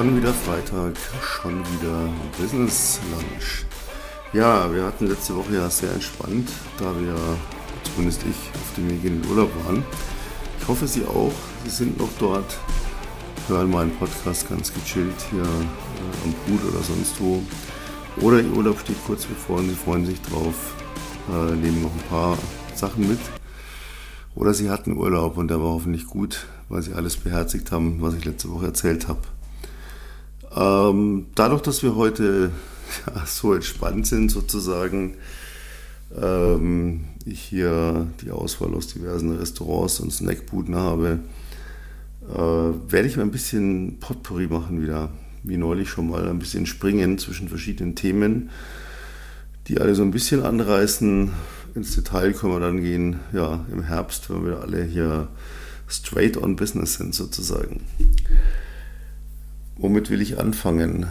Schon wieder Freitag, schon wieder Business Lunch. Ja, wir hatten letzte Woche ja sehr entspannt, da wir, zumindest ich, auf dem Weg in den Urlaub waren. Ich hoffe, Sie auch. Sie sind noch dort, hören meinen Podcast ganz gechillt hier äh, am Pool oder sonst wo. Oder Ihr Urlaub steht kurz bevor und Sie freuen sich drauf, äh, nehmen noch ein paar Sachen mit. Oder Sie hatten Urlaub und der war hoffentlich gut, weil Sie alles beherzigt haben, was ich letzte Woche erzählt habe. Ähm, dadurch, dass wir heute ja, so entspannt sind sozusagen, ähm, ich hier die Auswahl aus diversen Restaurants und Snackbuden habe, äh, werde ich mal ein bisschen Potpourri machen wieder, wie neulich schon mal, ein bisschen springen zwischen verschiedenen Themen, die alle so ein bisschen anreißen. Ins Detail können wir dann gehen, ja, im Herbst, wenn wir alle hier straight on business sind sozusagen. Womit will ich anfangen?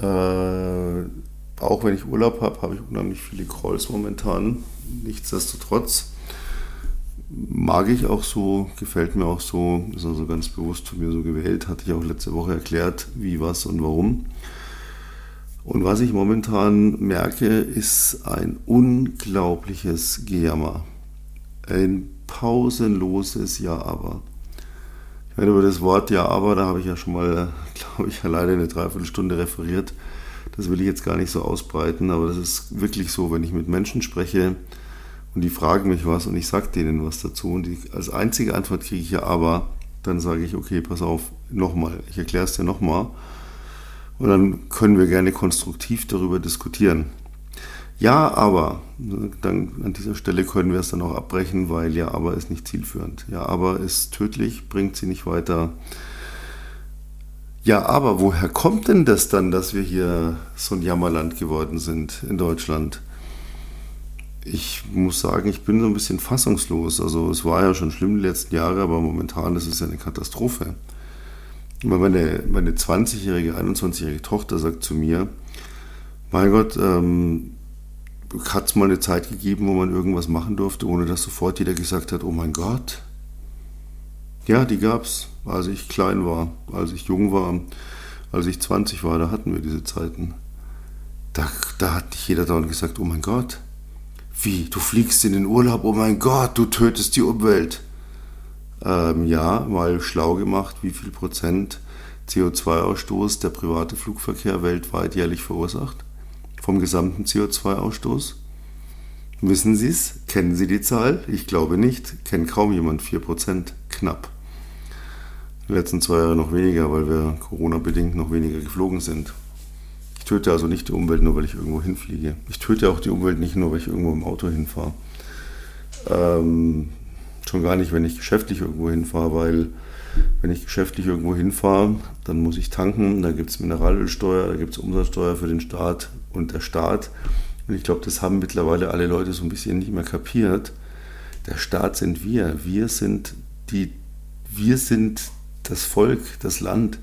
Äh, auch wenn ich Urlaub habe, habe ich unheimlich viele Calls momentan. Nichtsdestotrotz mag ich auch so, gefällt mir auch so, ist also ganz bewusst von mir so gewählt, hatte ich auch letzte Woche erklärt, wie, was und warum. Und was ich momentan merke, ist ein unglaubliches Gejammer. Ein pausenloses Ja aber. Ich meine, über das Wort Ja, aber, da habe ich ja schon mal, glaube ich, alleine eine Dreiviertelstunde referiert. Das will ich jetzt gar nicht so ausbreiten, aber das ist wirklich so, wenn ich mit Menschen spreche und die fragen mich was und ich sage denen was dazu und die, als einzige Antwort kriege ich ja aber, dann sage ich, okay, pass auf, nochmal, ich erkläre es dir nochmal und dann können wir gerne konstruktiv darüber diskutieren. Ja, aber, dann an dieser Stelle können wir es dann auch abbrechen, weil ja, aber ist nicht zielführend. Ja, aber ist tödlich, bringt sie nicht weiter. Ja, aber woher kommt denn das dann, dass wir hier so ein Jammerland geworden sind in Deutschland? Ich muss sagen, ich bin so ein bisschen fassungslos. Also es war ja schon schlimm die letzten Jahre, aber momentan ist es ja eine Katastrophe. Meine, meine 20-jährige, 21-jährige Tochter sagt zu mir, mein Gott, ähm, hat es mal eine Zeit gegeben, wo man irgendwas machen durfte, ohne dass sofort jeder gesagt hat, oh mein Gott. Ja, die gab es, als ich klein war, als ich jung war, als ich 20 war, da hatten wir diese Zeiten. Da, da hat nicht jeder dauernd gesagt, oh mein Gott. Wie, du fliegst in den Urlaub, oh mein Gott, du tötest die Umwelt. Ähm, ja, mal schlau gemacht, wie viel Prozent CO2-Ausstoß der private Flugverkehr weltweit jährlich verursacht vom gesamten CO2-Ausstoß? Wissen Sie es? Kennen Sie die Zahl? Ich glaube nicht. Kennt kaum jemand. 4% knapp. Die letzten zwei Jahre noch weniger, weil wir Corona-bedingt noch weniger geflogen sind. Ich töte also nicht die Umwelt nur, weil ich irgendwo hinfliege. Ich töte auch die Umwelt nicht nur, weil ich irgendwo im Auto hinfahre. Ähm, schon gar nicht, wenn ich geschäftlich irgendwo hinfahre, weil wenn ich geschäftlich irgendwo hinfahre, dann muss ich tanken, da gibt es Mineralölsteuer, da gibt es Umsatzsteuer für den Staat und der Staat. Und ich glaube, das haben mittlerweile alle Leute so ein bisschen nicht mehr kapiert. Der Staat sind wir. Wir sind die, wir sind das Volk, das Land.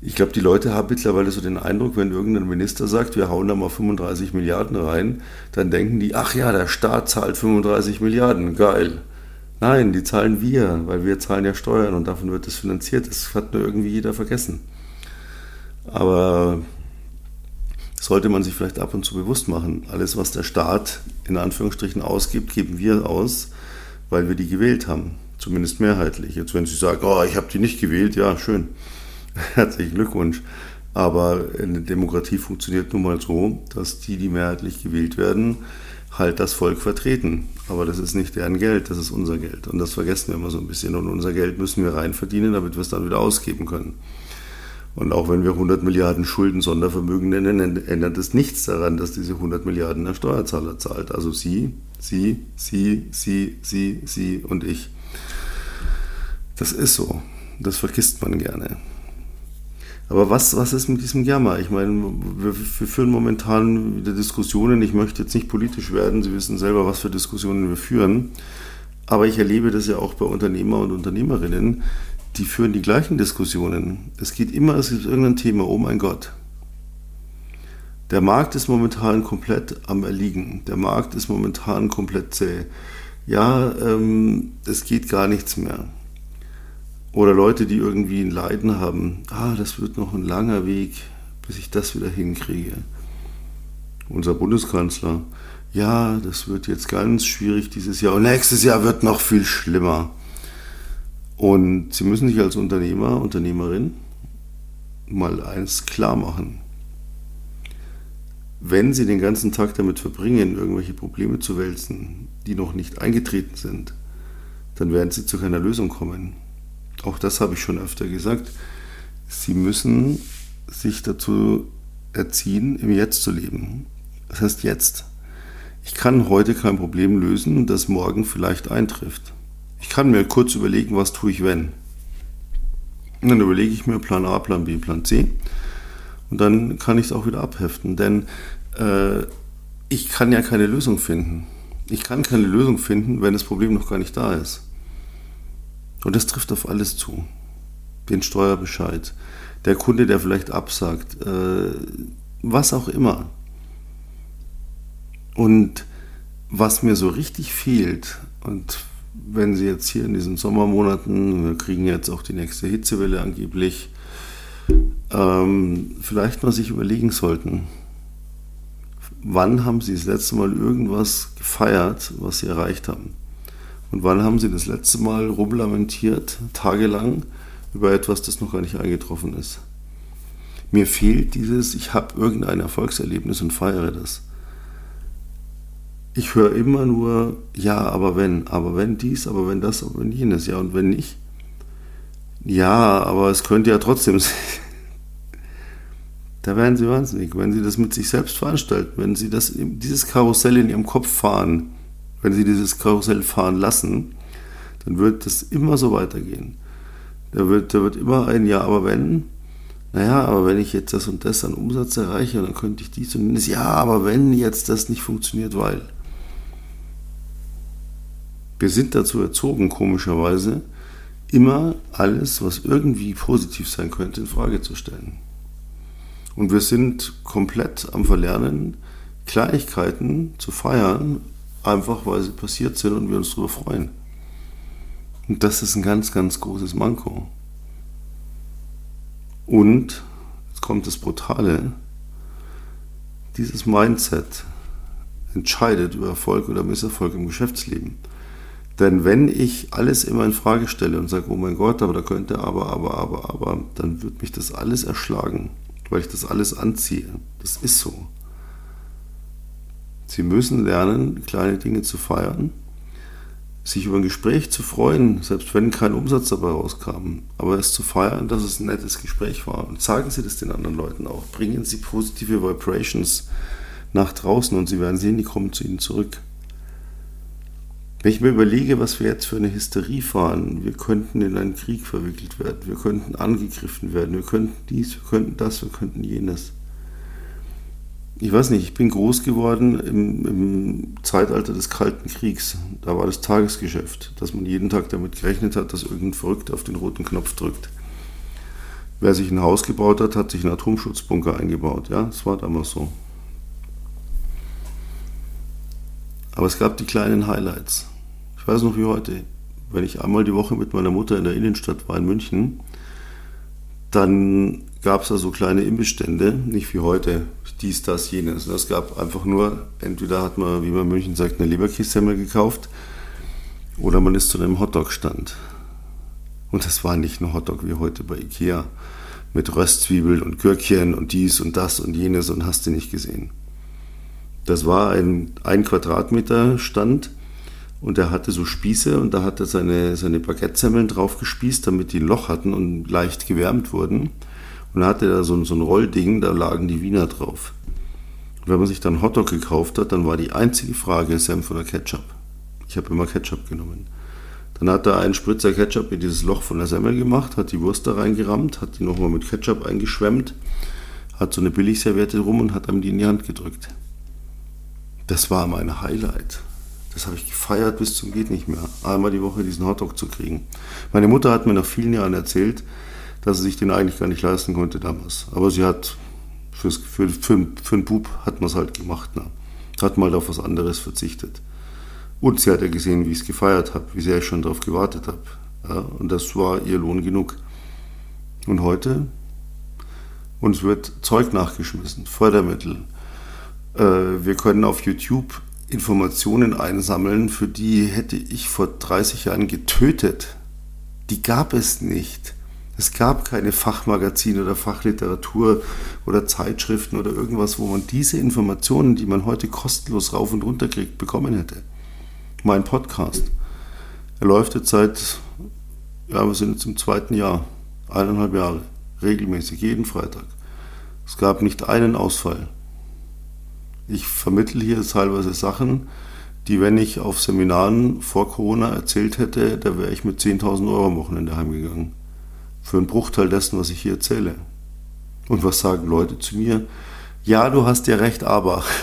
Ich glaube, die Leute haben mittlerweile so den Eindruck, wenn irgendein Minister sagt, wir hauen da mal 35 Milliarden rein, dann denken die, ach ja, der Staat zahlt 35 Milliarden, geil. Nein, die zahlen wir, weil wir zahlen ja Steuern und davon wird es finanziert. Das hat nur irgendwie jeder vergessen. Aber sollte man sich vielleicht ab und zu bewusst machen, alles, was der Staat in Anführungsstrichen ausgibt, geben wir aus, weil wir die gewählt haben. Zumindest mehrheitlich. Jetzt, wenn Sie sagen, oh, ich habe die nicht gewählt, ja, schön. Herzlichen Glückwunsch. Aber eine Demokratie funktioniert nun mal so, dass die, die mehrheitlich gewählt werden, halt das Volk vertreten. Aber das ist nicht deren Geld, das ist unser Geld. Und das vergessen wir immer so ein bisschen. Und unser Geld müssen wir rein verdienen, damit wir es dann wieder ausgeben können. Und auch wenn wir 100 Milliarden Schulden Sondervermögen nennen, ändert es nichts daran, dass diese 100 Milliarden der Steuerzahler zahlt. Also Sie, Sie, Sie, Sie, Sie, Sie und ich. Das ist so. Das vergisst man gerne. Aber was, was ist mit diesem Jammer? Ich meine, wir, wir, führen momentan wieder Diskussionen. Ich möchte jetzt nicht politisch werden. Sie wissen selber, was für Diskussionen wir führen. Aber ich erlebe das ja auch bei Unternehmer und Unternehmerinnen. Die führen die gleichen Diskussionen. Es geht immer, es gibt irgendein Thema. Oh mein Gott. Der Markt ist momentan komplett am Erliegen. Der Markt ist momentan komplett zäh. Ja, ähm, es geht gar nichts mehr. Oder Leute, die irgendwie ein Leiden haben. Ah, das wird noch ein langer Weg, bis ich das wieder hinkriege. Unser Bundeskanzler. Ja, das wird jetzt ganz schwierig dieses Jahr. Und nächstes Jahr wird noch viel schlimmer. Und Sie müssen sich als Unternehmer, Unternehmerin mal eins klar machen. Wenn Sie den ganzen Tag damit verbringen, irgendwelche Probleme zu wälzen, die noch nicht eingetreten sind, dann werden Sie zu keiner Lösung kommen. Auch das habe ich schon öfter gesagt. Sie müssen sich dazu erziehen, im Jetzt zu leben. Das heißt jetzt. Ich kann heute kein Problem lösen, das morgen vielleicht eintrifft. Ich kann mir kurz überlegen, was tue ich, wenn. Und dann überlege ich mir Plan A, Plan B, Plan C. Und dann kann ich es auch wieder abheften. Denn äh, ich kann ja keine Lösung finden. Ich kann keine Lösung finden, wenn das Problem noch gar nicht da ist. Und das trifft auf alles zu. Den Steuerbescheid, der Kunde, der vielleicht absagt, äh, was auch immer. Und was mir so richtig fehlt, und wenn Sie jetzt hier in diesen Sommermonaten, wir kriegen jetzt auch die nächste Hitzewelle angeblich, ähm, vielleicht mal sich überlegen sollten, wann haben Sie das letzte Mal irgendwas gefeiert, was Sie erreicht haben? Und wann haben Sie das letzte Mal rumlamentiert, tagelang, über etwas, das noch gar nicht eingetroffen ist? Mir fehlt dieses, ich habe irgendein Erfolgserlebnis und feiere das. Ich höre immer nur, ja, aber wenn, aber wenn dies, aber wenn das, aber wenn jenes, ja und wenn nicht. Ja, aber es könnte ja trotzdem sein. Da werden sie wahnsinnig, wenn sie das mit sich selbst veranstalten, wenn sie das, dieses Karussell in ihrem Kopf fahren, wenn sie dieses Karussell fahren lassen, dann wird das immer so weitergehen. Da wird, da wird immer ein Ja, aber wenn, naja, aber wenn ich jetzt das und das an Umsatz erreiche, dann könnte ich dies und jenes, ja, aber wenn jetzt das nicht funktioniert, weil. Wir sind dazu erzogen, komischerweise, immer alles, was irgendwie positiv sein könnte, in Frage zu stellen. Und wir sind komplett am Verlernen, Kleinigkeiten zu feiern, einfach weil sie passiert sind und wir uns darüber freuen. Und das ist ein ganz, ganz großes Manko. Und, jetzt kommt das Brutale, dieses Mindset entscheidet über Erfolg oder Misserfolg im Geschäftsleben. Denn wenn ich alles immer in Frage stelle und sage, oh mein Gott, aber da könnte aber, aber, aber, aber, dann wird mich das alles erschlagen weil ich das alles anziehe. Das ist so. Sie müssen lernen, kleine Dinge zu feiern, sich über ein Gespräch zu freuen, selbst wenn kein Umsatz dabei rauskam, aber es zu feiern, dass es ein nettes Gespräch war. Und sagen Sie das den anderen Leuten auch. Bringen Sie positive Vibrations nach draußen und Sie werden sehen, die kommen zu Ihnen zurück. Wenn ich mir überlege, was wir jetzt für eine Hysterie fahren, wir könnten in einen Krieg verwickelt werden, wir könnten angegriffen werden, wir könnten dies, wir könnten das, wir könnten jenes. Ich weiß nicht, ich bin groß geworden im, im Zeitalter des Kalten Kriegs. Da war das Tagesgeschäft, dass man jeden Tag damit gerechnet hat, dass irgendein Verrückter auf den roten Knopf drückt. Wer sich ein Haus gebaut hat, hat sich einen Atomschutzbunker eingebaut. Ja, das war damals so. Aber es gab die kleinen Highlights. Ich weiß noch wie heute. Wenn ich einmal die Woche mit meiner Mutter in der Innenstadt war in München, dann gab es da so kleine Imbissstände, nicht wie heute, dies, das, jenes. Es gab einfach nur, entweder hat man, wie man in München sagt, eine Leberkässemmel gekauft oder man ist zu einem Hotdog-Stand. Und das war nicht ein Hotdog wie heute bei Ikea mit Röstzwiebeln und Gürkchen und dies und das und jenes und hast du nicht gesehen. Das war ein, ein Quadratmeter Stand und er hatte so Spieße und da hat er seine, seine Baguette-Semmeln drauf gespießt, damit die ein Loch hatten und leicht gewärmt wurden. Und da hatte er so, so ein Rollding, da lagen die Wiener drauf. Und wenn man sich dann Hotdog gekauft hat, dann war die einzige Frage Senf oder Ketchup. Ich habe immer Ketchup genommen. Dann hat er einen Spritzer Ketchup in dieses Loch von der Semmel gemacht, hat die Wurst da reingerammt, hat die nochmal mit Ketchup eingeschwemmt, hat so eine Billigserviette rum und hat einem die in die Hand gedrückt das war mein Highlight. Das habe ich gefeiert bis zum geht nicht mehr. Einmal die Woche diesen Hotdog zu kriegen. Meine Mutter hat mir nach vielen Jahren erzählt, dass sie sich den eigentlich gar nicht leisten konnte damals. Aber sie hat, fürs, für, für, für einen Bub hat man es halt gemacht. Ne? Hat mal auf was anderes verzichtet. Und sie hat ja gesehen, wie ich es gefeiert habe, wie sehr ich schon darauf gewartet habe. Ja, und das war ihr Lohn genug. Und heute, uns wird Zeug nachgeschmissen, Fördermittel. Äh, wir können auf YouTube Informationen einsammeln, für die hätte ich vor 30 Jahren getötet. Die gab es nicht. Es gab keine Fachmagazine oder Fachliteratur oder Zeitschriften oder irgendwas, wo man diese Informationen, die man heute kostenlos rauf und runter kriegt, bekommen hätte. Mein Podcast. Er läuft jetzt seit, ja, wir sind jetzt im zweiten Jahr, eineinhalb Jahre, regelmäßig, jeden Freitag. Es gab nicht einen Ausfall. Ich vermittle hier teilweise Sachen, die, wenn ich auf Seminaren vor Corona erzählt hätte, da wäre ich mit 10.000 Euro am Wochenende heimgegangen für einen Bruchteil dessen, was ich hier erzähle. Und was sagen Leute zu mir? Ja, du hast ja recht, aber.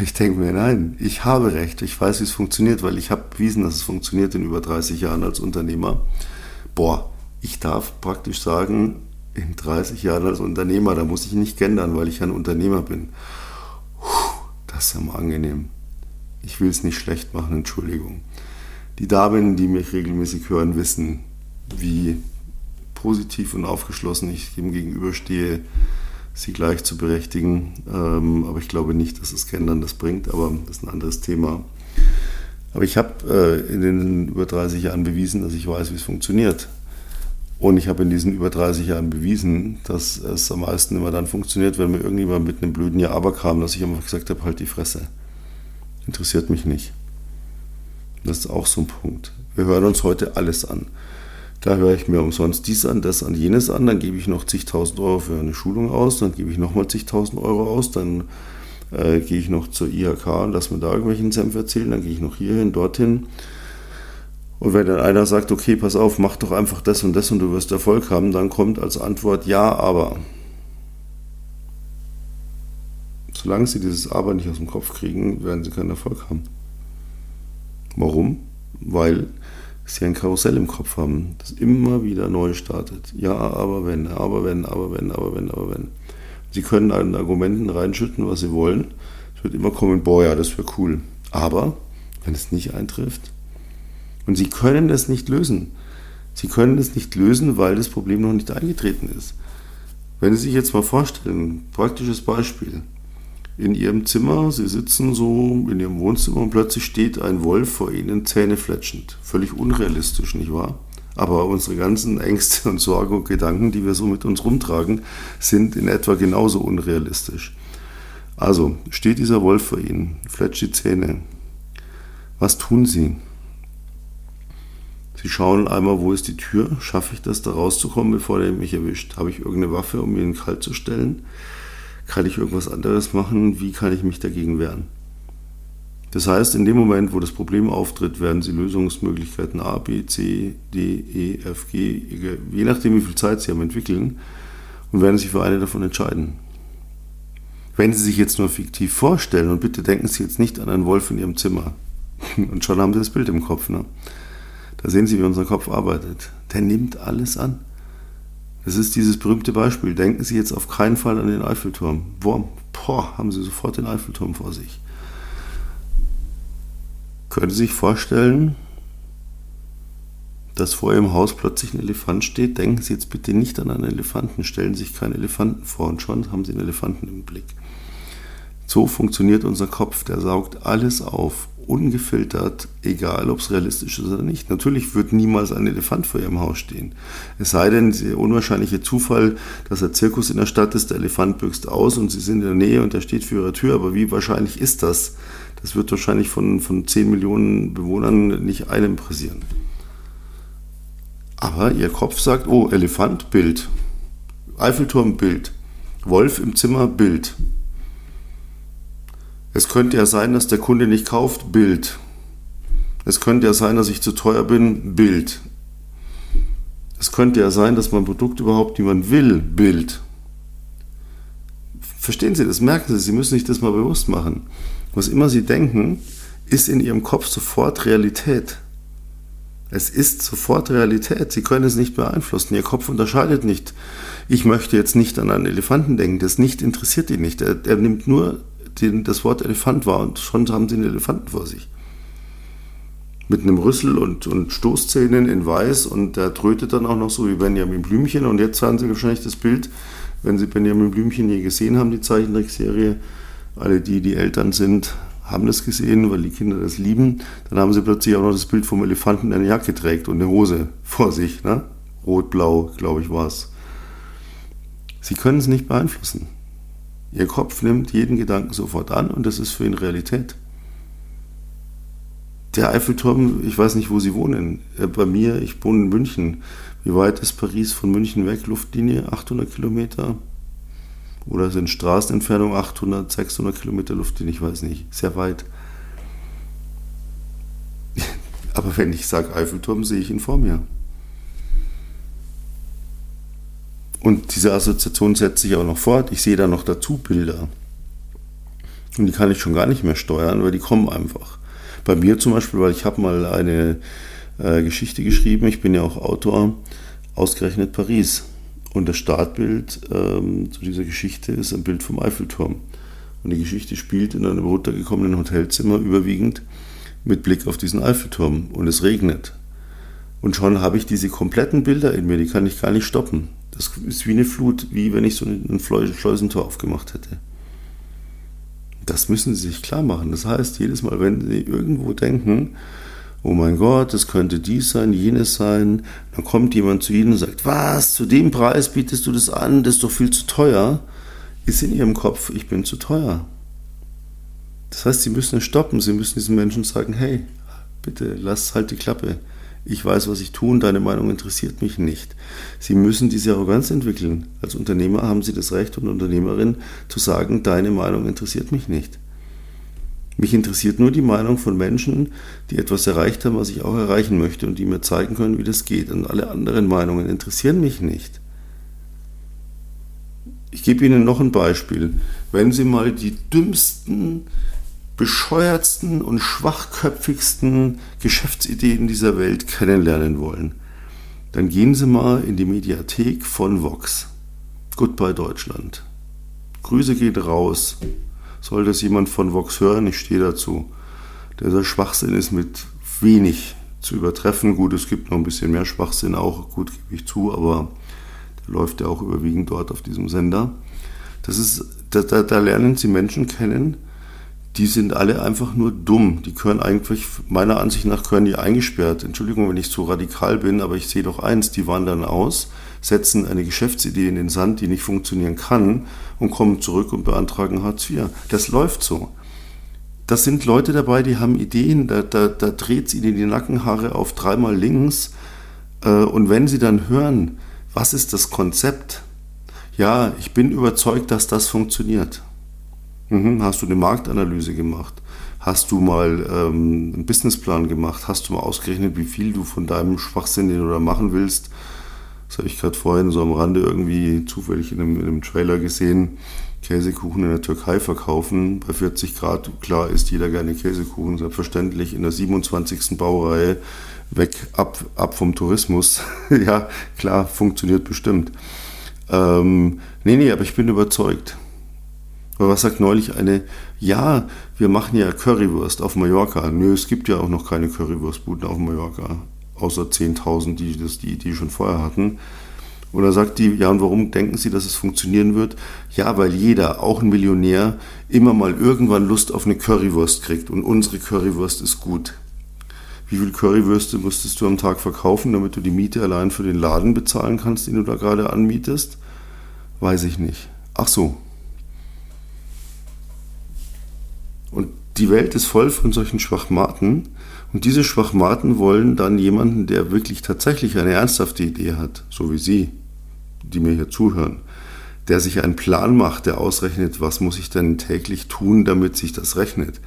Ich denke mir, nein, ich habe recht. Ich weiß, wie es funktioniert, weil ich habe bewiesen, dass es funktioniert in über 30 Jahren als Unternehmer. Boah, ich darf praktisch sagen, in 30 Jahren als Unternehmer, da muss ich nicht gendern, weil ich ein Unternehmer bin. Das ist ja mal angenehm. Ich will es nicht schlecht machen, Entschuldigung. Die Damen, die mich regelmäßig hören, wissen, wie positiv und aufgeschlossen ich ihm gegenüberstehe, sie gleich zu berechtigen. Ähm, aber ich glaube nicht, dass das Gendern das bringt, aber das ist ein anderes Thema. Aber ich habe äh, in den über 30 Jahren bewiesen, dass ich weiß, wie es funktioniert. Und ich habe in diesen über 30 Jahren bewiesen, dass es am meisten immer dann funktioniert, wenn mir irgendjemand mit einem blöden Ja-Aber kam, dass ich einfach gesagt habe, halt die Fresse. Interessiert mich nicht. Das ist auch so ein Punkt. Wir hören uns heute alles an. Da höre ich mir umsonst dies an, das an, jenes an, dann gebe ich noch zigtausend Euro für eine Schulung aus, dann gebe ich nochmal zigtausend Euro aus, dann äh, gehe ich noch zur IHK und lass mir da irgendwelchen Senf erzählen, dann gehe ich noch hierhin, dorthin. Und wenn dann einer sagt, okay, pass auf, mach doch einfach das und das und du wirst Erfolg haben, dann kommt als Antwort ja, aber. Solange sie dieses Aber nicht aus dem Kopf kriegen, werden sie keinen Erfolg haben. Warum? Weil sie ein Karussell im Kopf haben, das immer wieder neu startet. Ja, aber wenn, aber wenn, aber wenn, aber wenn, aber wenn. Sie können an Argumenten reinschütten, was sie wollen. Es wird immer kommen, boah, ja, das wäre cool. Aber wenn es nicht eintrifft, und sie können das nicht lösen. Sie können es nicht lösen, weil das Problem noch nicht eingetreten ist. Wenn Sie sich jetzt mal vorstellen, praktisches Beispiel in ihrem Zimmer, sie sitzen so in ihrem Wohnzimmer und plötzlich steht ein Wolf vor ihnen zähnefletschend. Völlig unrealistisch, nicht wahr? Aber unsere ganzen Ängste und Sorgen und Gedanken, die wir so mit uns rumtragen, sind in etwa genauso unrealistisch. Also steht dieser Wolf vor ihnen, fletscht die Zähne. Was tun sie? Sie schauen einmal, wo ist die Tür? Schaffe ich das, da rauszukommen, bevor der mich erwischt? Habe ich irgendeine Waffe, um ihn kalt zu stellen? Kann ich irgendwas anderes machen? Wie kann ich mich dagegen wehren? Das heißt, in dem Moment, wo das Problem auftritt, werden Sie Lösungsmöglichkeiten A, B, C, D, E, F, G, je nachdem, wie viel Zeit Sie haben, entwickeln und werden sich für eine davon entscheiden. Wenn Sie sich jetzt nur fiktiv vorstellen, und bitte denken Sie jetzt nicht an einen Wolf in Ihrem Zimmer, und schon haben Sie das Bild im Kopf, ne? da sehen Sie, wie unser Kopf arbeitet. Der nimmt alles an. Es ist dieses berühmte Beispiel. Denken Sie jetzt auf keinen Fall an den Eiffelturm. Boah, boah, haben Sie sofort den Eiffelturm vor sich. Können Sie sich vorstellen, dass vor Ihrem Haus plötzlich ein Elefant steht? Denken Sie jetzt bitte nicht an einen Elefanten, stellen Sie sich keinen Elefanten vor und schon haben Sie einen Elefanten im Blick. So funktioniert unser Kopf, der saugt alles auf ungefiltert, egal ob es realistisch ist oder nicht. Natürlich wird niemals ein Elefant vor ihrem Haus stehen. Es sei denn, der unwahrscheinliche Zufall, dass ein Zirkus in der Stadt ist, der Elefant büchst aus und sie sind in der Nähe und er steht vor ihrer Tür. Aber wie wahrscheinlich ist das? Das wird wahrscheinlich von, von 10 Millionen Bewohnern nicht einem passieren. Aber ihr Kopf sagt, oh, Elefant, Bild. Eiffelturm, Bild. Wolf im Zimmer, Bild. Es könnte ja sein, dass der Kunde nicht kauft, Bild. Es könnte ja sein, dass ich zu teuer bin, Bild. Es könnte ja sein, dass mein Produkt überhaupt niemand will, Bild. Verstehen Sie das? Merken Sie, Sie müssen sich das mal bewusst machen. Was immer Sie denken, ist in Ihrem Kopf sofort Realität. Es ist sofort Realität. Sie können es nicht beeinflussen. Ihr Kopf unterscheidet nicht. Ich möchte jetzt nicht an einen Elefanten denken. Das nicht interessiert ihn nicht. Er, er nimmt nur den, das Wort Elefant war und schon haben sie einen Elefanten vor sich. mit einem Rüssel und, und Stoßzähnen in weiß und der trötet dann auch noch so wie Benjamin Blümchen. Und jetzt haben Sie wahrscheinlich das Bild, wenn Sie Benjamin Blümchen je gesehen haben, die Zeichentrickserie, alle die, die Eltern sind, haben das gesehen, weil die Kinder das lieben. Dann haben sie plötzlich auch noch das Bild vom Elefanten, der eine Jacke trägt und eine Hose vor sich. Ne? Rot-blau, glaube ich, war es. Sie können es nicht beeinflussen. Ihr Kopf nimmt jeden Gedanken sofort an und das ist für ihn Realität. Der Eiffelturm, ich weiß nicht, wo Sie wohnen. Äh, bei mir, ich wohne in München. Wie weit ist Paris von München weg? Luftlinie 800 Kilometer? Oder sind Straßenentfernung 800, 600 Kilometer Luftlinie? Ich weiß nicht. Sehr weit. Aber wenn ich sage Eiffelturm, sehe ich ihn vor mir. Und diese Assoziation setzt sich auch noch fort. Ich sehe da noch dazu Bilder. Und die kann ich schon gar nicht mehr steuern, weil die kommen einfach. Bei mir zum Beispiel, weil ich habe mal eine äh, Geschichte geschrieben, ich bin ja auch Autor, ausgerechnet Paris. Und das Startbild ähm, zu dieser Geschichte ist ein Bild vom Eiffelturm. Und die Geschichte spielt in einem runtergekommenen Hotelzimmer überwiegend mit Blick auf diesen Eiffelturm. Und es regnet. Und schon habe ich diese kompletten Bilder in mir, die kann ich gar nicht stoppen. Das ist wie eine Flut, wie wenn ich so ein Schleusentor aufgemacht hätte. Das müssen Sie sich klar machen. Das heißt, jedes Mal, wenn Sie irgendwo denken, oh mein Gott, das könnte dies sein, jenes sein, dann kommt jemand zu Ihnen und sagt, was, zu dem Preis bietest du das an, das ist doch viel zu teuer, ist in Ihrem Kopf, ich bin zu teuer. Das heißt, Sie müssen es stoppen, Sie müssen diesen Menschen sagen, hey, bitte, lass halt die Klappe ich weiß, was ich tue und deine Meinung interessiert mich nicht. Sie müssen diese Arroganz entwickeln. Als Unternehmer haben Sie das Recht und Unternehmerin zu sagen, deine Meinung interessiert mich nicht. Mich interessiert nur die Meinung von Menschen, die etwas erreicht haben, was ich auch erreichen möchte und die mir zeigen können, wie das geht. Und alle anderen Meinungen interessieren mich nicht. Ich gebe Ihnen noch ein Beispiel. Wenn Sie mal die dümmsten bescheuertsten und schwachköpfigsten Geschäftsideen dieser Welt kennenlernen wollen, dann gehen Sie mal in die Mediathek von Vox. Goodbye Deutschland. Grüße geht raus. Soll das jemand von Vox hören? Ich stehe dazu. Dieser Schwachsinn ist mit wenig zu übertreffen. Gut, es gibt noch ein bisschen mehr Schwachsinn auch, gut, gebe ich zu, aber der läuft ja auch überwiegend dort auf diesem Sender. Das ist, da, da, da lernen Sie Menschen kennen, die sind alle einfach nur dumm. Die können eigentlich, meiner Ansicht nach, können die eingesperrt. Entschuldigung, wenn ich so radikal bin, aber ich sehe doch eins, die wandern aus, setzen eine Geschäftsidee in den Sand, die nicht funktionieren kann und kommen zurück und beantragen Hartz IV. Das läuft so. Das sind Leute dabei, die haben Ideen, da, da, da dreht es ihnen die Nackenhaare auf dreimal links. Äh, und wenn sie dann hören, was ist das Konzept? Ja, ich bin überzeugt, dass das funktioniert. Mhm. Hast du eine Marktanalyse gemacht? Hast du mal ähm, einen Businessplan gemacht? Hast du mal ausgerechnet, wie viel du von deinem Schwachsinn, den du da machen willst? Das habe ich gerade vorhin so am Rande irgendwie zufällig in einem, in einem Trailer gesehen. Käsekuchen in der Türkei verkaufen. Bei 40 Grad, klar, isst jeder gerne Käsekuchen, selbstverständlich. In der 27. Baureihe weg, ab, ab vom Tourismus. ja, klar, funktioniert bestimmt. Ähm, nee, nee, aber ich bin überzeugt. Aber was sagt neulich eine, ja, wir machen ja Currywurst auf Mallorca. Nö, es gibt ja auch noch keine Currywurstbuden auf Mallorca, außer 10.000, die das die Idee schon vorher hatten. Und da sagt die, ja, und warum denken Sie, dass es funktionieren wird? Ja, weil jeder, auch ein Millionär, immer mal irgendwann Lust auf eine Currywurst kriegt. Und unsere Currywurst ist gut. Wie viel Currywürste musstest du am Tag verkaufen, damit du die Miete allein für den Laden bezahlen kannst, den du da gerade anmietest? Weiß ich nicht. Ach so, Und die Welt ist voll von solchen Schwachmaten. Und diese Schwachmaten wollen dann jemanden, der wirklich tatsächlich eine ernsthafte Idee hat, so wie Sie, die mir hier zuhören, der sich einen Plan macht, der ausrechnet, was muss ich denn täglich tun, damit sich das rechnet.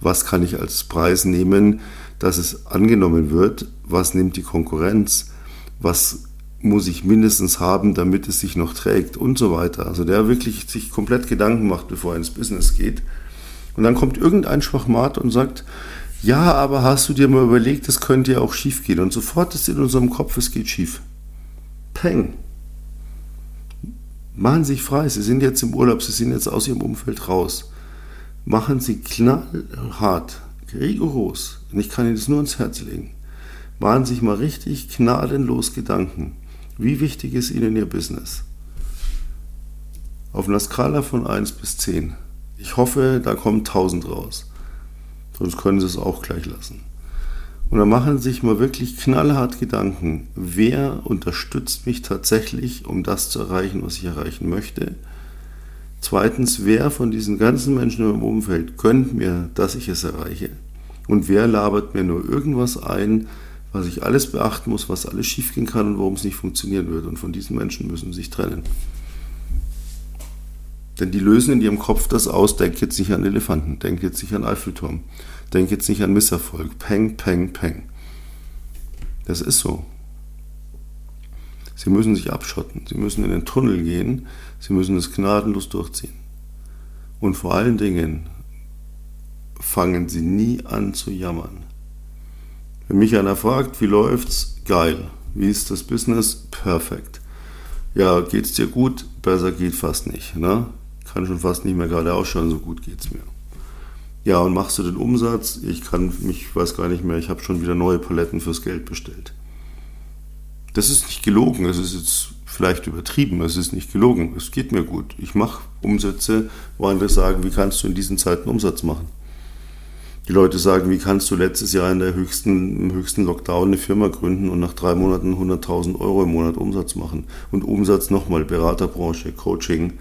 Was kann ich als Preis nehmen, dass es angenommen wird? Was nimmt die Konkurrenz? Was muss ich mindestens haben, damit es sich noch trägt und so weiter. Also der wirklich sich komplett Gedanken macht, bevor er ins Business geht und dann kommt irgendein Schwachmat und sagt, ja, aber hast du dir mal überlegt, das könnte ja auch schief gehen. Und sofort ist in unserem Kopf, es geht schief. Peng. Machen Sie sich frei, Sie sind jetzt im Urlaub, Sie sind jetzt aus Ihrem Umfeld raus. Machen Sie knallhart, rigoros, und ich kann Ihnen das nur ans Herz legen, machen sich mal richtig gnadenlos Gedanken. Wie wichtig ist Ihnen Ihr Business? Auf einer Skala von 1 bis 10. Ich hoffe, da kommen 1000 raus. Sonst können Sie es auch gleich lassen. Und dann machen Sie sich mal wirklich knallhart Gedanken, wer unterstützt mich tatsächlich, um das zu erreichen, was ich erreichen möchte. Zweitens, wer von diesen ganzen Menschen in meinem Umfeld gönnt mir, dass ich es erreiche? Und wer labert mir nur irgendwas ein, was ich alles beachten muss, was alles schiefgehen kann und warum es nicht funktionieren wird? Und von diesen Menschen müssen Sie sich trennen. Denn die lösen in ihrem Kopf das aus, denk jetzt nicht an Elefanten, denk jetzt nicht an Eiffelturm, denk jetzt nicht an Misserfolg. Peng, peng, peng. Das ist so. Sie müssen sich abschotten, sie müssen in den Tunnel gehen, sie müssen es gnadenlos durchziehen. Und vor allen Dingen fangen sie nie an zu jammern. Wenn mich einer fragt, wie läuft's? Geil. Wie ist das Business? Perfekt. Ja, geht's dir gut? Besser geht fast nicht. Ne? Kann schon fast nicht mehr gerade ausschauen, so gut geht es mir. Ja, und machst du den Umsatz? Ich kann mich, weiß gar nicht mehr, ich habe schon wieder neue Paletten fürs Geld bestellt. Das ist nicht gelogen, es ist jetzt vielleicht übertrieben, es ist nicht gelogen, es geht mir gut. Ich mache Umsätze, wo andere sagen, wie kannst du in diesen Zeiten Umsatz machen? Die Leute sagen, wie kannst du letztes Jahr in der höchsten, im höchsten Lockdown eine Firma gründen und nach drei Monaten 100.000 Euro im Monat Umsatz machen? Und Umsatz nochmal, Beraterbranche, Coaching,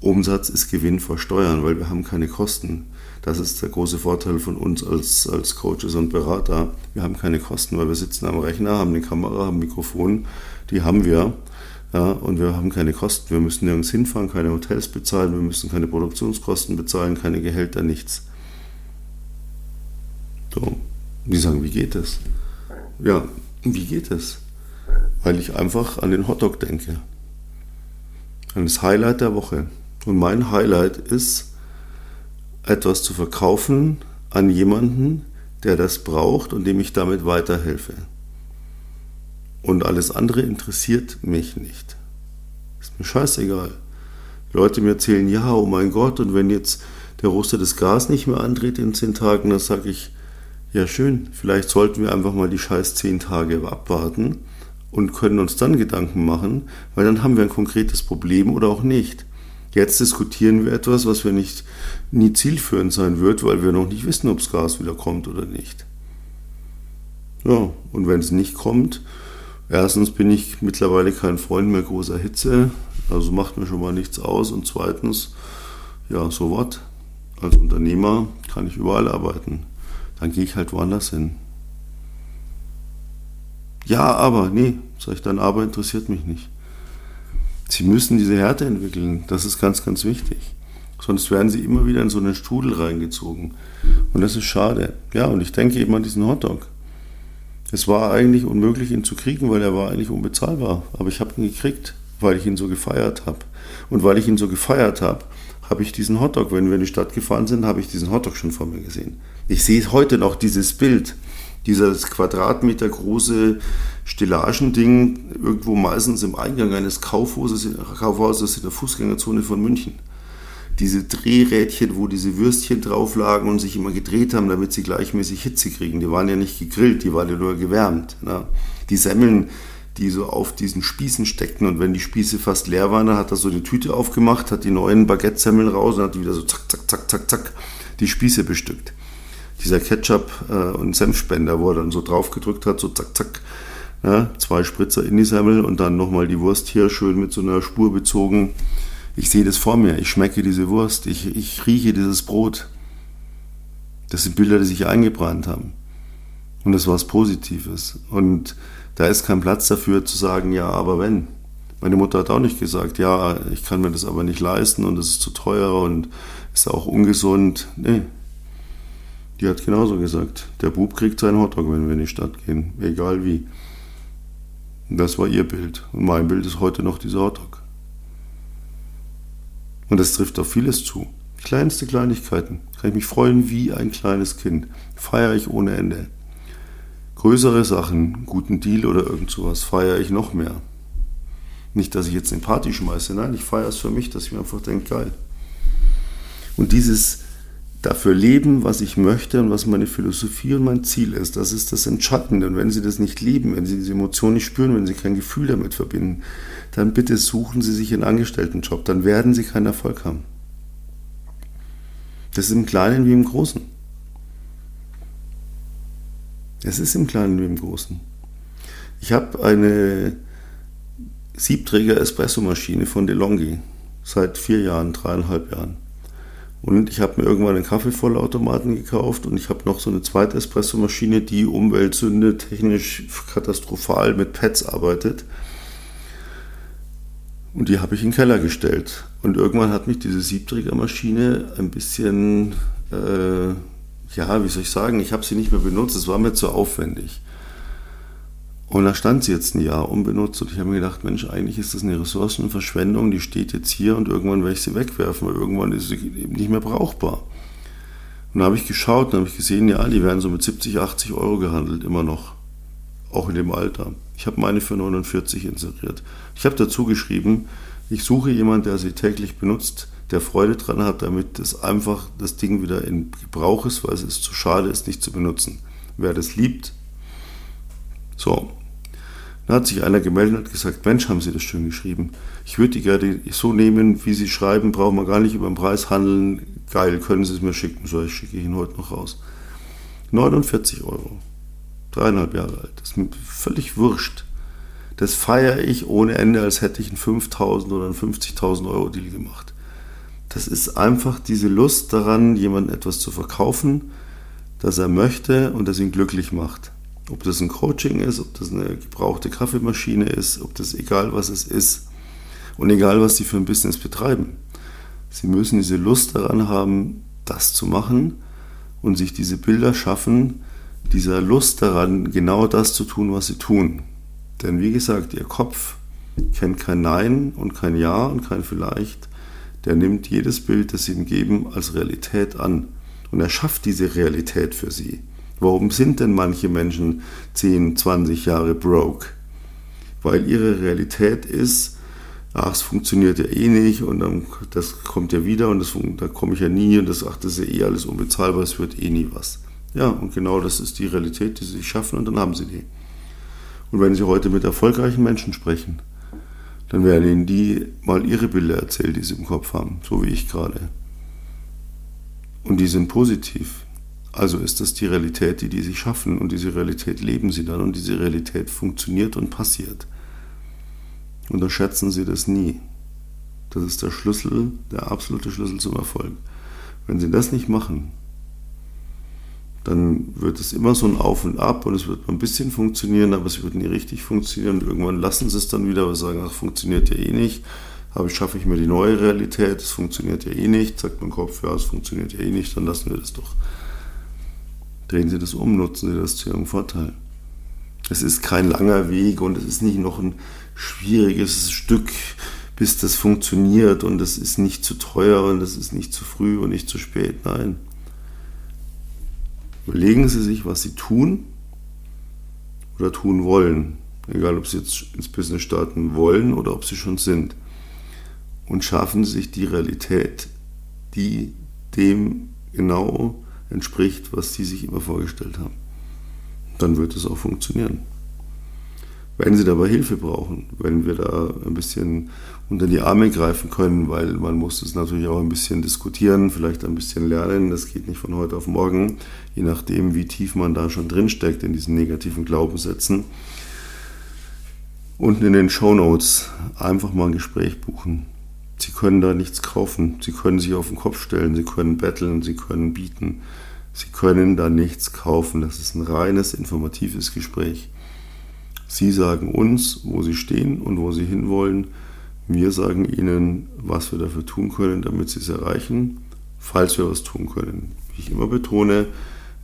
Umsatz ist Gewinn vor Steuern, weil wir haben keine Kosten. Das ist der große Vorteil von uns als, als Coaches und Berater. Wir haben keine Kosten, weil wir sitzen am Rechner, haben eine Kamera, haben ein Mikrofon, die haben wir. Ja, und wir haben keine Kosten. Wir müssen nirgends hinfahren, keine Hotels bezahlen, wir müssen keine Produktionskosten bezahlen, keine Gehälter, nichts. So, die sagen, wie geht das? Ja, wie geht es? Weil ich einfach an den Hotdog denke. An das Highlight der Woche. Und mein Highlight ist, etwas zu verkaufen an jemanden, der das braucht und dem ich damit weiterhelfe. Und alles andere interessiert mich nicht. Ist mir scheißegal. Leute mir erzählen, ja, oh mein Gott, und wenn jetzt der Roster das Gas nicht mehr andreht in zehn Tagen, dann sage ich, ja schön, vielleicht sollten wir einfach mal die scheiß zehn Tage abwarten und können uns dann Gedanken machen, weil dann haben wir ein konkretes Problem oder auch nicht. Jetzt diskutieren wir etwas, was wir nicht nie zielführend sein wird, weil wir noch nicht wissen, ob das Gas wieder kommt oder nicht. Ja, und wenn es nicht kommt, erstens bin ich mittlerweile kein Freund mehr großer Hitze, also macht mir schon mal nichts aus. Und zweitens, ja, so was. Als Unternehmer kann ich überall arbeiten. Dann gehe ich halt woanders hin. Ja, aber, nee, sag ich dann, aber interessiert mich nicht. Sie müssen diese Härte entwickeln. Das ist ganz, ganz wichtig. Sonst werden sie immer wieder in so einen Strudel reingezogen. Und das ist schade. Ja, und ich denke eben an diesen Hotdog. Es war eigentlich unmöglich, ihn zu kriegen, weil er war eigentlich unbezahlbar. Aber ich habe ihn gekriegt, weil ich ihn so gefeiert habe. Und weil ich ihn so gefeiert habe, habe ich diesen Hotdog, wenn wir in die Stadt gefahren sind, habe ich diesen Hotdog schon vor mir gesehen. Ich sehe heute noch dieses Bild dieses Quadratmeter große Stellagending irgendwo meistens im Eingang eines Kaufhauses, Kaufhauses in der Fußgängerzone von München. Diese Drehrädchen, wo diese Würstchen drauf lagen und sich immer gedreht haben, damit sie gleichmäßig Hitze kriegen. Die waren ja nicht gegrillt, die waren ja nur gewärmt. Ne? Die Semmeln, die so auf diesen Spießen steckten und wenn die Spieße fast leer waren, dann hat er so eine Tüte aufgemacht, hat die neuen Baguette-Semmeln raus und hat die wieder so zack, zack, zack, zack, zack die Spieße bestückt dieser Ketchup äh, und Senfspender, wo er dann so drauf gedrückt hat, so zack, zack, ja, zwei Spritzer in die Semmel und dann nochmal die Wurst hier schön mit so einer Spur bezogen. Ich sehe das vor mir, ich schmecke diese Wurst, ich, ich rieche dieses Brot. Das sind Bilder, die sich eingebrannt haben. Und das war was Positives. Und da ist kein Platz dafür zu sagen, ja, aber wenn. Meine Mutter hat auch nicht gesagt, ja, ich kann mir das aber nicht leisten und es ist zu teuer und ist auch ungesund. Nee, die hat genauso gesagt, der Bub kriegt seinen Hotdog, wenn wir in die Stadt gehen, egal wie. Das war ihr Bild. Und mein Bild ist heute noch dieser Hotdog. Und das trifft auf vieles zu. Kleinste Kleinigkeiten. Kann ich mich freuen wie ein kleines Kind. Feiere ich ohne Ende. Größere Sachen, guten Deal oder irgend sowas, feiere ich noch mehr. Nicht, dass ich jetzt eine Party schmeiße, nein, ich feiere es für mich, dass ich mir einfach denke, geil. Und dieses dafür leben, was ich möchte und was meine Philosophie und mein Ziel ist. Das ist das Entscheidende. Und wenn Sie das nicht lieben, wenn Sie diese Emotion nicht spüren, wenn Sie kein Gefühl damit verbinden, dann bitte suchen Sie sich einen Angestelltenjob. Dann werden Sie keinen Erfolg haben. Das ist im Kleinen wie im Großen. Es ist im Kleinen wie im Großen. Ich habe eine Siebträger-Espressomaschine von DeLonghi seit vier Jahren, dreieinhalb Jahren. Und ich habe mir irgendwann einen Kaffeevollautomaten gekauft und ich habe noch so eine zweite Espressomaschine, die Umweltsünde technisch katastrophal mit Pads arbeitet. Und die habe ich in den Keller gestellt. Und irgendwann hat mich diese Siebträgermaschine ein bisschen, äh, ja, wie soll ich sagen, ich habe sie nicht mehr benutzt, es war mir zu aufwendig. Und da stand sie jetzt ein Jahr unbenutzt und ich habe mir gedacht, Mensch, eigentlich ist das eine Ressourcenverschwendung, die steht jetzt hier und irgendwann werde ich sie wegwerfen, weil irgendwann ist sie eben nicht mehr brauchbar. Und da habe ich geschaut und habe ich gesehen, ja, die werden so mit 70, 80 Euro gehandelt, immer noch. Auch in dem Alter. Ich habe meine für 49 inseriert. Ich habe dazu geschrieben, ich suche jemanden, der sie täglich benutzt, der Freude dran hat, damit das einfach das Ding wieder in Gebrauch ist, weil es ist zu schade ist, nicht zu benutzen. Wer das liebt, so, da hat sich einer gemeldet und hat gesagt, Mensch, haben Sie das schön geschrieben. Ich würde die gerne so nehmen, wie Sie schreiben, brauchen wir gar nicht über den Preis handeln. Geil, können Sie es mir schicken? So, ich schicke ihn heute noch raus. 49 Euro. Dreieinhalb Jahre alt. Das ist mir völlig wurscht. Das feiere ich ohne Ende, als hätte ich einen 5000 oder einen 50.000 Euro Deal gemacht. Das ist einfach diese Lust daran, jemandem etwas zu verkaufen, das er möchte und das ihn glücklich macht. Ob das ein Coaching ist, ob das eine gebrauchte Kaffeemaschine ist, ob das egal was es ist und egal was sie für ein Business betreiben. Sie müssen diese Lust daran haben, das zu machen und sich diese Bilder schaffen, dieser Lust daran, genau das zu tun, was sie tun. Denn wie gesagt, ihr Kopf kennt kein Nein und kein Ja und kein Vielleicht. Der nimmt jedes Bild, das sie ihm geben, als Realität an. Und er schafft diese Realität für sie. Warum sind denn manche Menschen 10, 20 Jahre broke? Weil ihre Realität ist, ach, es funktioniert ja eh nicht und dann, das kommt ja wieder und das, da komme ich ja nie und das, ach, das ist ja eh alles unbezahlbar, es wird eh nie was. Ja, und genau das ist die Realität, die sie sich schaffen und dann haben sie die. Und wenn Sie heute mit erfolgreichen Menschen sprechen, dann werden Ihnen die mal ihre Bilder erzählt, die sie im Kopf haben, so wie ich gerade. Und die sind positiv. Also ist das die Realität, die die sich schaffen und diese Realität leben sie dann und diese Realität funktioniert und passiert. Unterschätzen Sie das nie. Das ist der Schlüssel, der absolute Schlüssel zum Erfolg. Wenn Sie das nicht machen, dann wird es immer so ein Auf und Ab und es wird ein bisschen funktionieren, aber es wird nie richtig funktionieren. Und irgendwann lassen Sie es dann wieder, weil Sie sagen, ach, funktioniert ja eh nicht. Aber schaffe ich mir die neue Realität, es funktioniert ja eh nicht, sagt mein Kopf, ja, es funktioniert ja eh nicht, dann lassen wir das doch. Drehen Sie das um, nutzen Sie das zu Ihrem Vorteil. Es ist kein langer Weg und es ist nicht noch ein schwieriges Stück, bis das funktioniert und es ist nicht zu teuer und es ist nicht zu früh und nicht zu spät. Nein. Überlegen Sie sich, was Sie tun oder tun wollen. Egal, ob Sie jetzt ins Business starten wollen oder ob Sie schon sind. Und schaffen Sie sich die Realität, die dem genau entspricht, was sie sich immer vorgestellt haben. Dann wird es auch funktionieren. Wenn Sie dabei Hilfe brauchen, wenn wir da ein bisschen unter die Arme greifen können, weil man muss es natürlich auch ein bisschen diskutieren, vielleicht ein bisschen lernen, das geht nicht von heute auf morgen, je nachdem, wie tief man da schon drinsteckt in diesen negativen Glaubenssätzen. Unten in den Show Notes einfach mal ein Gespräch buchen. Sie können da nichts kaufen. Sie können sich auf den Kopf stellen, Sie können betteln, Sie können bieten. Sie können da nichts kaufen. Das ist ein reines informatives Gespräch. Sie sagen uns, wo Sie stehen und wo Sie hinwollen. Wir sagen Ihnen, was wir dafür tun können, damit Sie es erreichen, falls wir was tun können. Wie ich immer betone,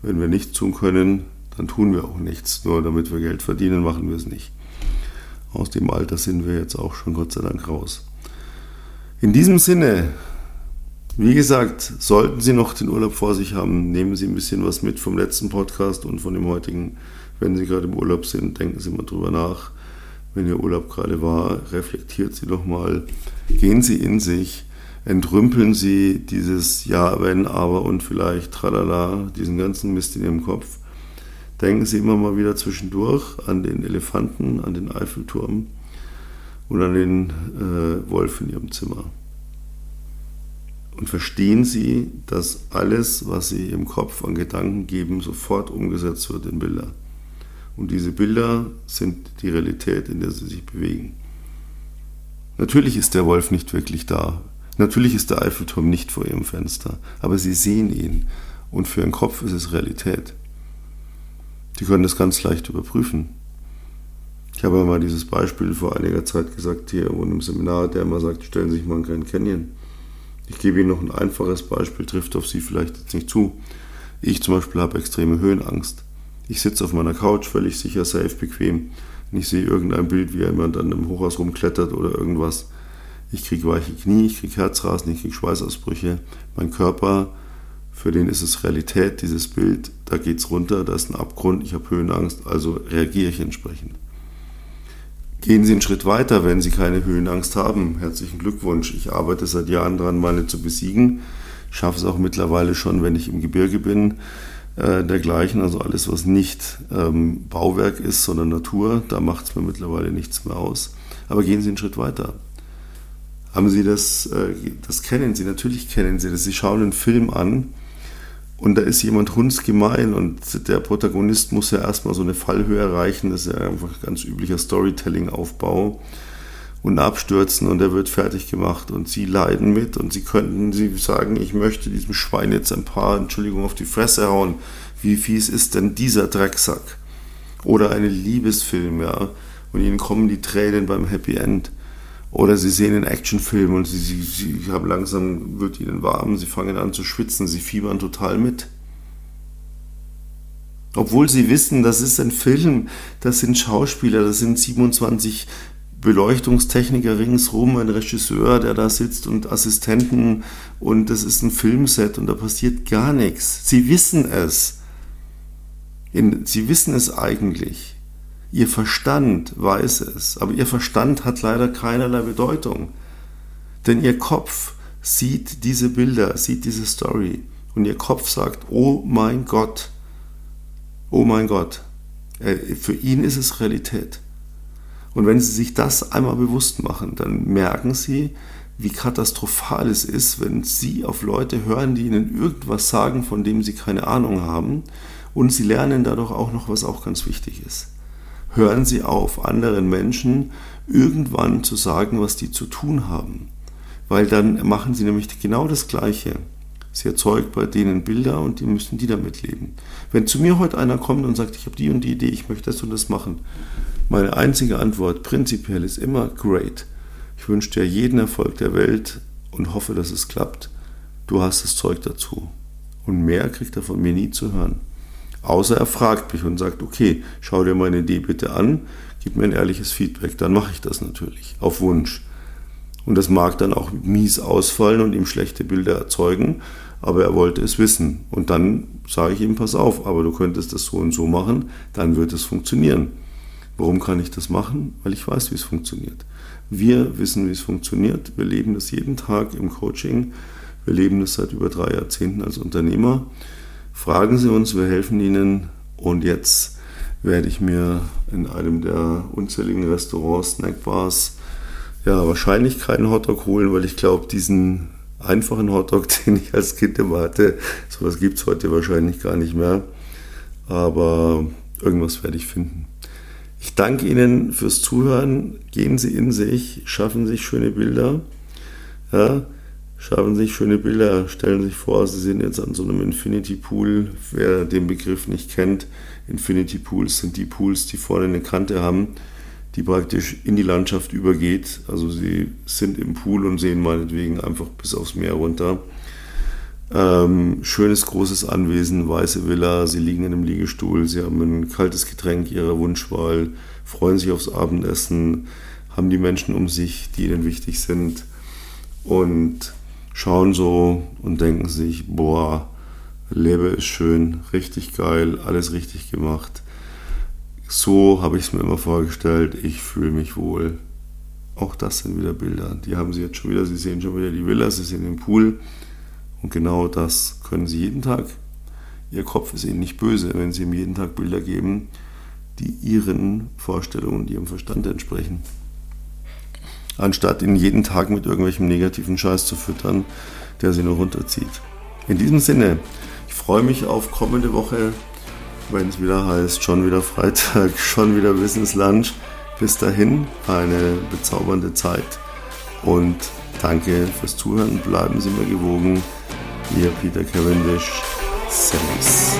wenn wir nichts tun können, dann tun wir auch nichts. Nur damit wir Geld verdienen, machen wir es nicht. Aus dem Alter sind wir jetzt auch schon Gott sei Dank raus. In diesem Sinne, wie gesagt, sollten Sie noch den Urlaub vor sich haben, nehmen Sie ein bisschen was mit vom letzten Podcast und von dem heutigen. Wenn Sie gerade im Urlaub sind, denken Sie mal drüber nach. Wenn Ihr Urlaub gerade war, reflektiert Sie doch mal. Gehen Sie in sich. entrümpeln Sie dieses Ja, wenn, aber und vielleicht, tralala, diesen ganzen Mist in Ihrem Kopf. Denken Sie immer mal wieder zwischendurch an den Elefanten, an den Eiffelturm und an den äh, Wolf in Ihrem Zimmer. Und verstehen Sie, dass alles, was Sie im Kopf an Gedanken geben, sofort umgesetzt wird in Bilder. Und diese Bilder sind die Realität, in der Sie sich bewegen. Natürlich ist der Wolf nicht wirklich da. Natürlich ist der Eiffelturm nicht vor Ihrem Fenster. Aber Sie sehen ihn. Und für Ihren Kopf ist es Realität. Sie können das ganz leicht überprüfen. Ich habe mal dieses Beispiel vor einiger Zeit gesagt hier in einem Seminar, der immer sagt, stellen Sie sich mal einen Grand Canyon. Ich gebe Ihnen noch ein einfaches Beispiel, trifft auf Sie vielleicht jetzt nicht zu. Ich zum Beispiel habe extreme Höhenangst. Ich sitze auf meiner Couch, völlig sicher, safe, bequem. Und ich sehe irgendein Bild, wie jemand an einem Hochhaus rumklettert oder irgendwas. Ich kriege weiche Knie, ich kriege Herzrasen, ich kriege Schweißausbrüche. Mein Körper, für den ist es Realität, dieses Bild. Da geht es runter, da ist ein Abgrund, ich habe Höhenangst, also reagiere ich entsprechend. Gehen Sie einen Schritt weiter, wenn Sie keine Höhenangst haben. Herzlichen Glückwunsch. Ich arbeite seit Jahren daran, meine zu besiegen. Schaffe es auch mittlerweile schon, wenn ich im Gebirge bin, äh, dergleichen. Also alles, was nicht ähm, Bauwerk ist, sondern Natur, da macht es mir mittlerweile nichts mehr aus. Aber gehen Sie einen Schritt weiter. Haben Sie das, äh, das kennen Sie, natürlich kennen Sie das. Sie schauen einen Film an und da ist jemand hundsgemein und der Protagonist muss ja erstmal so eine Fallhöhe erreichen. Das ist ja einfach ganz üblicher Storytelling-Aufbau und abstürzen und er wird fertig gemacht und sie leiden mit und sie könnten sie sagen, ich möchte diesem Schwein jetzt ein paar, Entschuldigung, auf die Fresse hauen. Wie fies ist denn dieser Drecksack? Oder einen Liebesfilm, ja, und ihnen kommen die Tränen beim Happy End. Oder sie sehen einen Actionfilm und sie, sie, sie haben langsam, wird ihnen warm, sie fangen an zu schwitzen, sie fiebern total mit. Obwohl sie wissen, das ist ein Film, das sind Schauspieler, das sind 27 Beleuchtungstechniker ringsrum, ein Regisseur, der da sitzt und Assistenten und das ist ein Filmset und da passiert gar nichts. Sie wissen es. In, sie wissen es eigentlich. Ihr Verstand weiß es, aber ihr Verstand hat leider keinerlei Bedeutung. Denn ihr Kopf sieht diese Bilder, sieht diese Story und ihr Kopf sagt, oh mein Gott, oh mein Gott, äh, für ihn ist es Realität. Und wenn Sie sich das einmal bewusst machen, dann merken Sie, wie katastrophal es ist, wenn Sie auf Leute hören, die Ihnen irgendwas sagen, von dem Sie keine Ahnung haben. Und Sie lernen dadurch auch noch, was auch ganz wichtig ist hören Sie auf, anderen Menschen irgendwann zu sagen, was die zu tun haben. Weil dann machen sie nämlich genau das Gleiche. Sie erzeugt bei denen Bilder und die müssen die damit leben. Wenn zu mir heute einer kommt und sagt, ich habe die und die Idee, ich möchte das und das machen, meine einzige Antwort prinzipiell ist immer great. Ich wünsche dir jeden Erfolg der Welt und hoffe, dass es klappt. Du hast das Zeug dazu. Und mehr kriegt er von mir nie zu hören. Außer er fragt mich und sagt, okay, schau dir meine Idee bitte an, gib mir ein ehrliches Feedback. Dann mache ich das natürlich, auf Wunsch. Und das mag dann auch mies ausfallen und ihm schlechte Bilder erzeugen, aber er wollte es wissen. Und dann sage ich ihm, pass auf, aber du könntest das so und so machen, dann wird es funktionieren. Warum kann ich das machen? Weil ich weiß, wie es funktioniert. Wir wissen, wie es funktioniert. Wir leben das jeden Tag im Coaching. Wir leben das seit über drei Jahrzehnten als Unternehmer. Fragen Sie uns, wir helfen Ihnen. Und jetzt werde ich mir in einem der unzähligen Restaurants, Snackbars, ja, wahrscheinlich keinen Hotdog holen, weil ich glaube, diesen einfachen Hotdog, den ich als Kind immer hatte, sowas gibt es heute wahrscheinlich gar nicht mehr. Aber irgendwas werde ich finden. Ich danke Ihnen fürs Zuhören. Gehen Sie in sich, schaffen sich schöne Bilder. Ja, schaffen sich schöne Bilder, stellen sich vor, sie sind jetzt an so einem Infinity Pool. Wer den Begriff nicht kennt, Infinity Pools sind die Pools, die vorne eine Kante haben, die praktisch in die Landschaft übergeht. Also sie sind im Pool und sehen meinetwegen einfach bis aufs Meer runter. Ähm, schönes großes Anwesen, weiße Villa, sie liegen in einem Liegestuhl, sie haben ein kaltes Getränk ihrer Wunschwahl, freuen sich aufs Abendessen, haben die Menschen um sich, die ihnen wichtig sind. Und schauen so und denken sich, boah, Lebe ist schön, richtig geil, alles richtig gemacht. So habe ich es mir immer vorgestellt, ich fühle mich wohl. Auch das sind wieder Bilder. Die haben Sie jetzt schon wieder. Sie sehen schon wieder die Villa, Sie sehen den Pool. Und genau das können Sie jeden Tag. Ihr Kopf ist Ihnen nicht böse, wenn Sie ihm jeden Tag Bilder geben, die Ihren Vorstellungen und Ihrem Verstand entsprechen. Anstatt ihn jeden Tag mit irgendwelchem negativen Scheiß zu füttern, der Sie nur runterzieht. In diesem Sinne, ich freue mich auf kommende Woche, wenn es wieder heißt, schon wieder Freitag, schon wieder Business Lunch. Bis dahin eine bezaubernde Zeit und danke fürs Zuhören. Bleiben Sie mir gewogen. Ihr Peter Cavendish. Servus.